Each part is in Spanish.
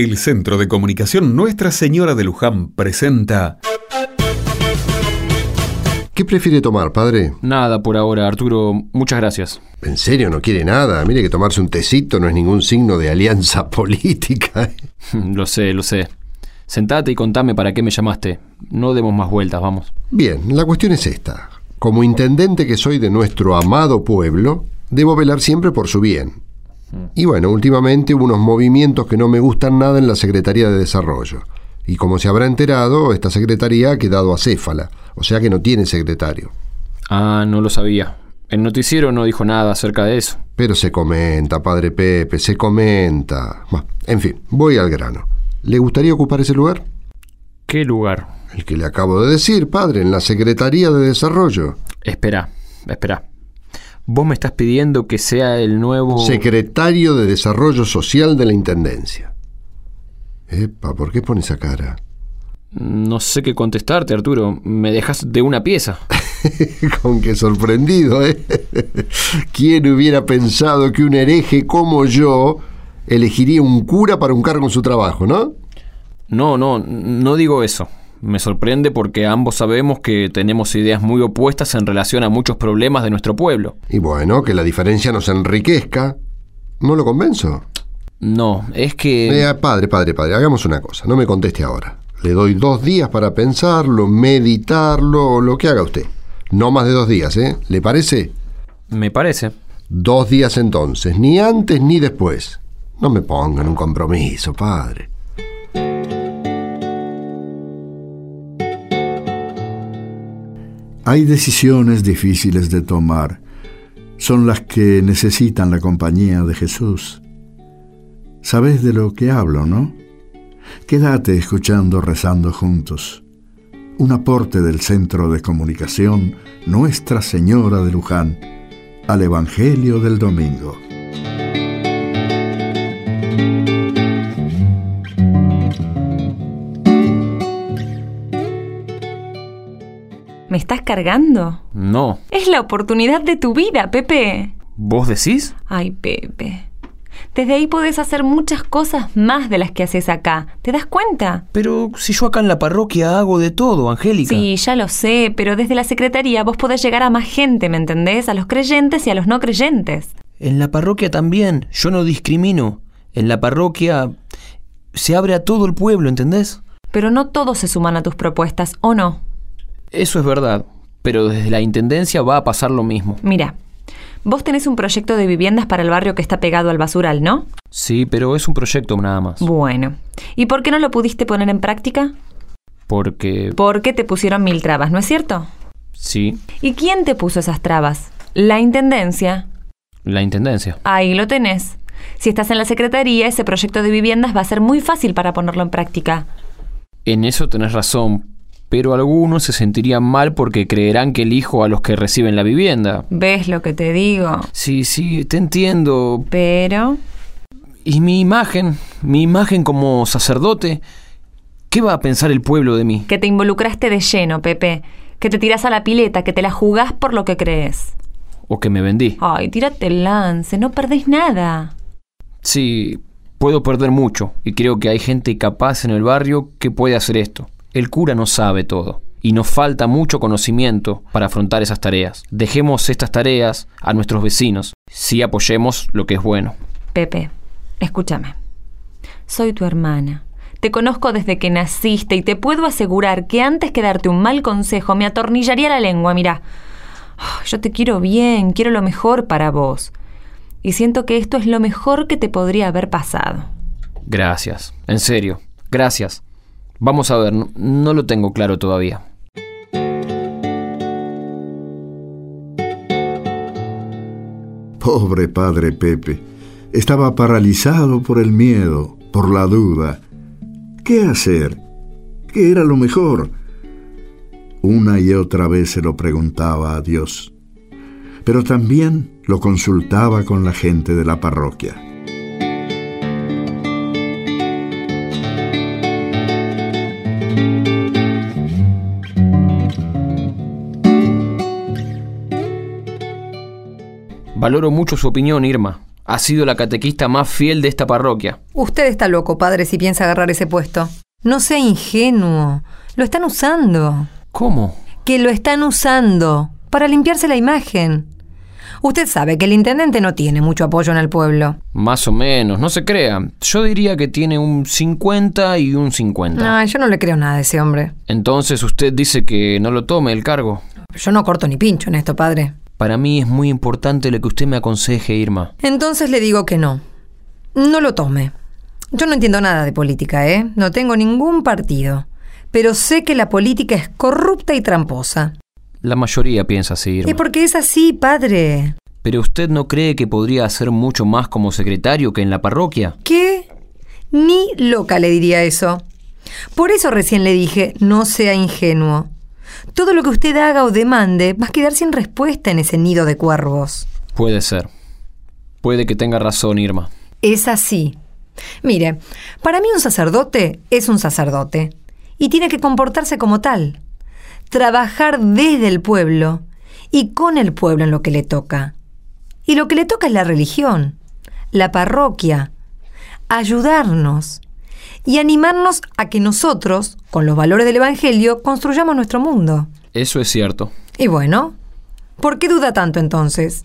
El Centro de Comunicación Nuestra Señora de Luján presenta... ¿Qué prefiere tomar, padre? Nada por ahora, Arturo. Muchas gracias. ¿En serio no quiere nada? Mire que tomarse un tecito no es ningún signo de alianza política. lo sé, lo sé. Sentate y contame para qué me llamaste. No demos más vueltas, vamos. Bien, la cuestión es esta. Como intendente que soy de nuestro amado pueblo, debo velar siempre por su bien. Y bueno, últimamente hubo unos movimientos que no me gustan nada en la Secretaría de Desarrollo. Y como se habrá enterado, esta secretaría ha quedado acéfala, o sea que no tiene secretario. Ah, no lo sabía. El noticiero no dijo nada acerca de eso. Pero se comenta, padre Pepe, se comenta. en fin, voy al grano. ¿Le gustaría ocupar ese lugar? ¿Qué lugar? El que le acabo de decir, padre, en la Secretaría de Desarrollo. Espera, espera. Vos me estás pidiendo que sea el nuevo... Secretario de Desarrollo Social de la Intendencia. Epa, ¿por qué pone esa cara? No sé qué contestarte, Arturo. Me dejas de una pieza. Con qué sorprendido, ¿eh? ¿Quién hubiera pensado que un hereje como yo elegiría un cura para un cargo en su trabajo, no? No, no, no digo eso. Me sorprende porque ambos sabemos que tenemos ideas muy opuestas en relación a muchos problemas de nuestro pueblo. Y bueno, que la diferencia nos enriquezca. ¿No lo convenzo? No, es que... Eh, padre, padre, padre, hagamos una cosa. No me conteste ahora. Le doy dos días para pensarlo, meditarlo, lo que haga usted. No más de dos días, ¿eh? ¿Le parece? Me parece. Dos días entonces, ni antes ni después. No me pongan un compromiso, padre. Hay decisiones difíciles de tomar. Son las que necesitan la compañía de Jesús. Sabes de lo que hablo, ¿no? Quédate escuchando, rezando juntos. Un aporte del Centro de Comunicación Nuestra Señora de Luján al Evangelio del Domingo. ¿Me estás cargando? No. Es la oportunidad de tu vida, Pepe. ¿Vos decís? Ay, Pepe. Desde ahí podés hacer muchas cosas más de las que haces acá. ¿Te das cuenta? Pero si yo acá en la parroquia hago de todo, Angélica. Sí, ya lo sé, pero desde la secretaría vos podés llegar a más gente, ¿me entendés? A los creyentes y a los no creyentes. En la parroquia también. Yo no discrimino. En la parroquia se abre a todo el pueblo, ¿entendés? Pero no todos se suman a tus propuestas, ¿o no? Eso es verdad, pero desde la Intendencia va a pasar lo mismo. Mira, vos tenés un proyecto de viviendas para el barrio que está pegado al basural, ¿no? Sí, pero es un proyecto nada más. Bueno, ¿y por qué no lo pudiste poner en práctica? Porque... Porque te pusieron mil trabas, ¿no es cierto? Sí. ¿Y quién te puso esas trabas? La Intendencia. La Intendencia. Ahí lo tenés. Si estás en la Secretaría, ese proyecto de viviendas va a ser muy fácil para ponerlo en práctica. En eso tenés razón, pero algunos se sentirían mal porque creerán que elijo a los que reciben la vivienda. ¿Ves lo que te digo? Sí, sí, te entiendo. Pero... ¿Y mi imagen? ¿Mi imagen como sacerdote? ¿Qué va a pensar el pueblo de mí? Que te involucraste de lleno, Pepe. Que te tiras a la pileta, que te la jugás por lo que crees. O que me vendí. Ay, tírate el lance, no perdés nada. Sí, puedo perder mucho, y creo que hay gente capaz en el barrio que puede hacer esto. El cura no sabe todo y nos falta mucho conocimiento para afrontar esas tareas. Dejemos estas tareas a nuestros vecinos, si apoyemos lo que es bueno. Pepe, escúchame. Soy tu hermana. Te conozco desde que naciste y te puedo asegurar que antes que darte un mal consejo me atornillaría la lengua. Mira, yo te quiero bien, quiero lo mejor para vos. Y siento que esto es lo mejor que te podría haber pasado. Gracias, en serio, gracias. Vamos a ver, no, lo tengo claro todavía. Pobre padre Pepe. Estaba paralizado por el miedo, por la duda. ¿Qué hacer? ¿Qué era lo mejor? Una y otra vez se lo preguntaba a Dios, pero también lo consultaba con la gente de la parroquia. Valoro mucho su opinión, Irma. Ha sido la catequista más fiel de esta parroquia. Usted está loco, padre, si piensa agarrar ese puesto. No sea ingenuo. Lo están usando. ¿Cómo? Que lo están usando para limpiarse la imagen. Usted sabe que el intendente no tiene mucho apoyo en el pueblo. Más o menos, no se crea. Yo diría que tiene un 50 y un 50. No, yo no le creo nada a ese hombre. Entonces usted dice que no lo tome el cargo. Yo no corto ni pincho en esto, padre. Para mí es muy importante lo que usted me aconseje, Irma. Entonces le digo que no. No lo tome. Yo no entiendo nada de política, ¿eh? No tengo ningún partido. Pero sé que la política es corrupta y tramposa. La mayoría piensa así, Irma. Es porque es así, padre. ¿Pero usted no cree que podría hacer mucho más como secretario que en la parroquia? ¿Qué? Ni loca le diría eso. Por eso recién le dije, no sea ingenuo. Todo lo que usted haga o demande va a quedar sin respuesta en ese nido de cuervos. Puede ser. Puede que tenga razón, Irma. Es así. Mire, para mí un sacerdote es un sacerdote y tiene que comportarse como tal trabajar desde el pueblo y con el pueblo en lo que le toca. Y lo que le toca es la religión, la parroquia, ayudarnos y animarnos a que nosotros, con los valores del Evangelio, construyamos nuestro mundo. Eso es cierto. Y bueno, ¿por qué duda tanto entonces?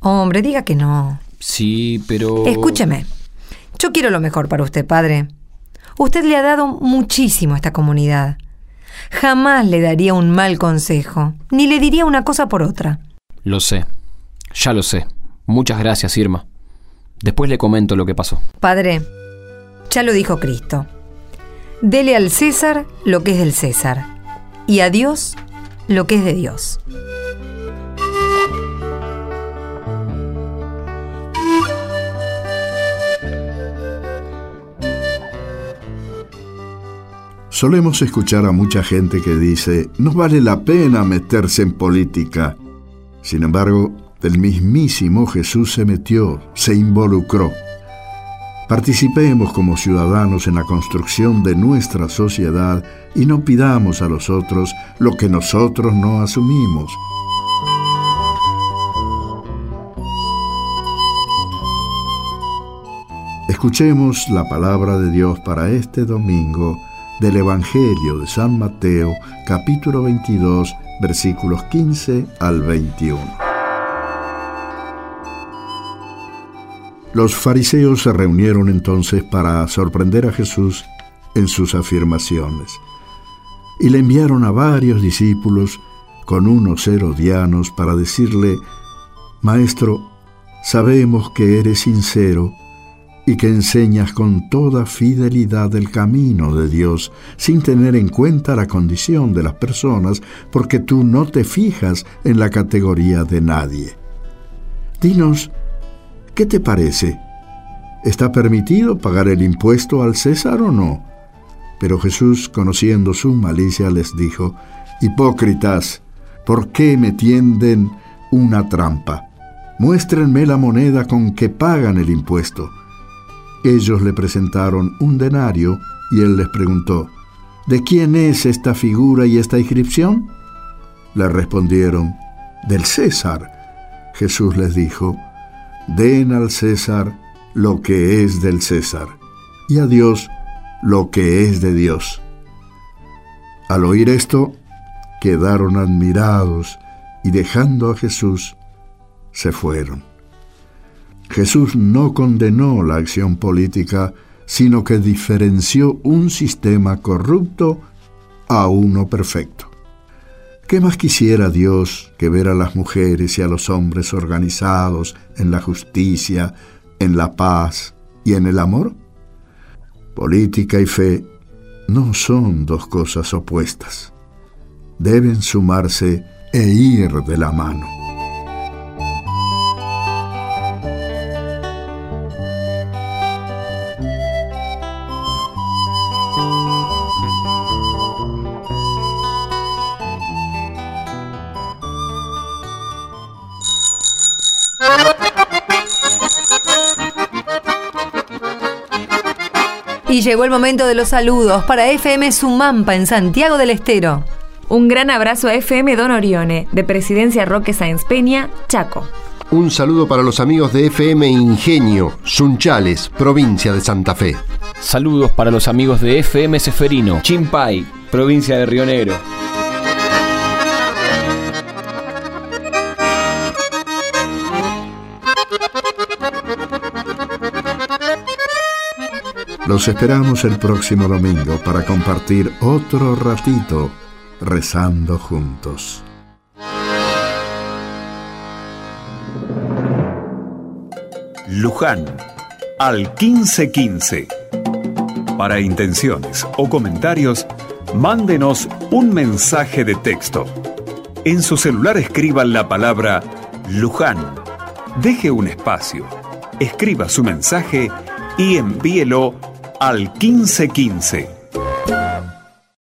Hombre, diga que no. Sí, pero... Escúcheme, yo quiero lo mejor para usted, padre. Usted le ha dado muchísimo a esta comunidad. Jamás le daría un mal consejo, ni le diría una cosa por otra. Lo sé, ya lo sé. Muchas gracias, Irma. Después le comento lo que pasó. Padre, ya lo dijo Cristo. Dele al César lo que es del César, y a Dios lo que es de Dios. Solemos escuchar a mucha gente que dice, no vale la pena meterse en política. Sin embargo, el mismísimo Jesús se metió, se involucró. Participemos como ciudadanos en la construcción de nuestra sociedad y no pidamos a los otros lo que nosotros no asumimos. Escuchemos la palabra de Dios para este domingo del Evangelio de San Mateo, capítulo 22, versículos 15 al 21. Los fariseos se reunieron entonces para sorprender a Jesús en sus afirmaciones y le enviaron a varios discípulos con unos herodianos para decirle, Maestro, sabemos que eres sincero y que enseñas con toda fidelidad el camino de Dios, sin tener en cuenta la condición de las personas, porque tú no te fijas en la categoría de nadie. Dinos, ¿qué te parece? ¿Está permitido pagar el impuesto al César o no? Pero Jesús, conociendo su malicia, les dijo, Hipócritas, ¿por qué me tienden una trampa? Muéstrenme la moneda con que pagan el impuesto. Ellos le presentaron un denario y él les preguntó, ¿De quién es esta figura y esta inscripción? Le respondieron, del César. Jesús les dijo, Den al César lo que es del César, y a Dios lo que es de Dios. Al oír esto, quedaron admirados y dejando a Jesús, se fueron. Jesús no condenó la acción política, sino que diferenció un sistema corrupto a uno perfecto. ¿Qué más quisiera Dios que ver a las mujeres y a los hombres organizados en la justicia, en la paz y en el amor? Política y fe no son dos cosas opuestas. Deben sumarse e ir de la mano. Llegó el momento de los saludos para FM Sumampa en Santiago del Estero. Un gran abrazo a FM Don Orione, de Presidencia Roque Sáenz Peña, Chaco. Un saludo para los amigos de FM Ingenio, Sunchales, provincia de Santa Fe. Saludos para los amigos de FM Seferino, Chimpay, provincia de Río Negro. Los esperamos el próximo domingo para compartir otro ratito rezando juntos. Luján, al 1515. Para intenciones o comentarios, mándenos un mensaje de texto. En su celular escriban la palabra Luján. Deje un espacio, escriba su mensaje y envíelo al 1515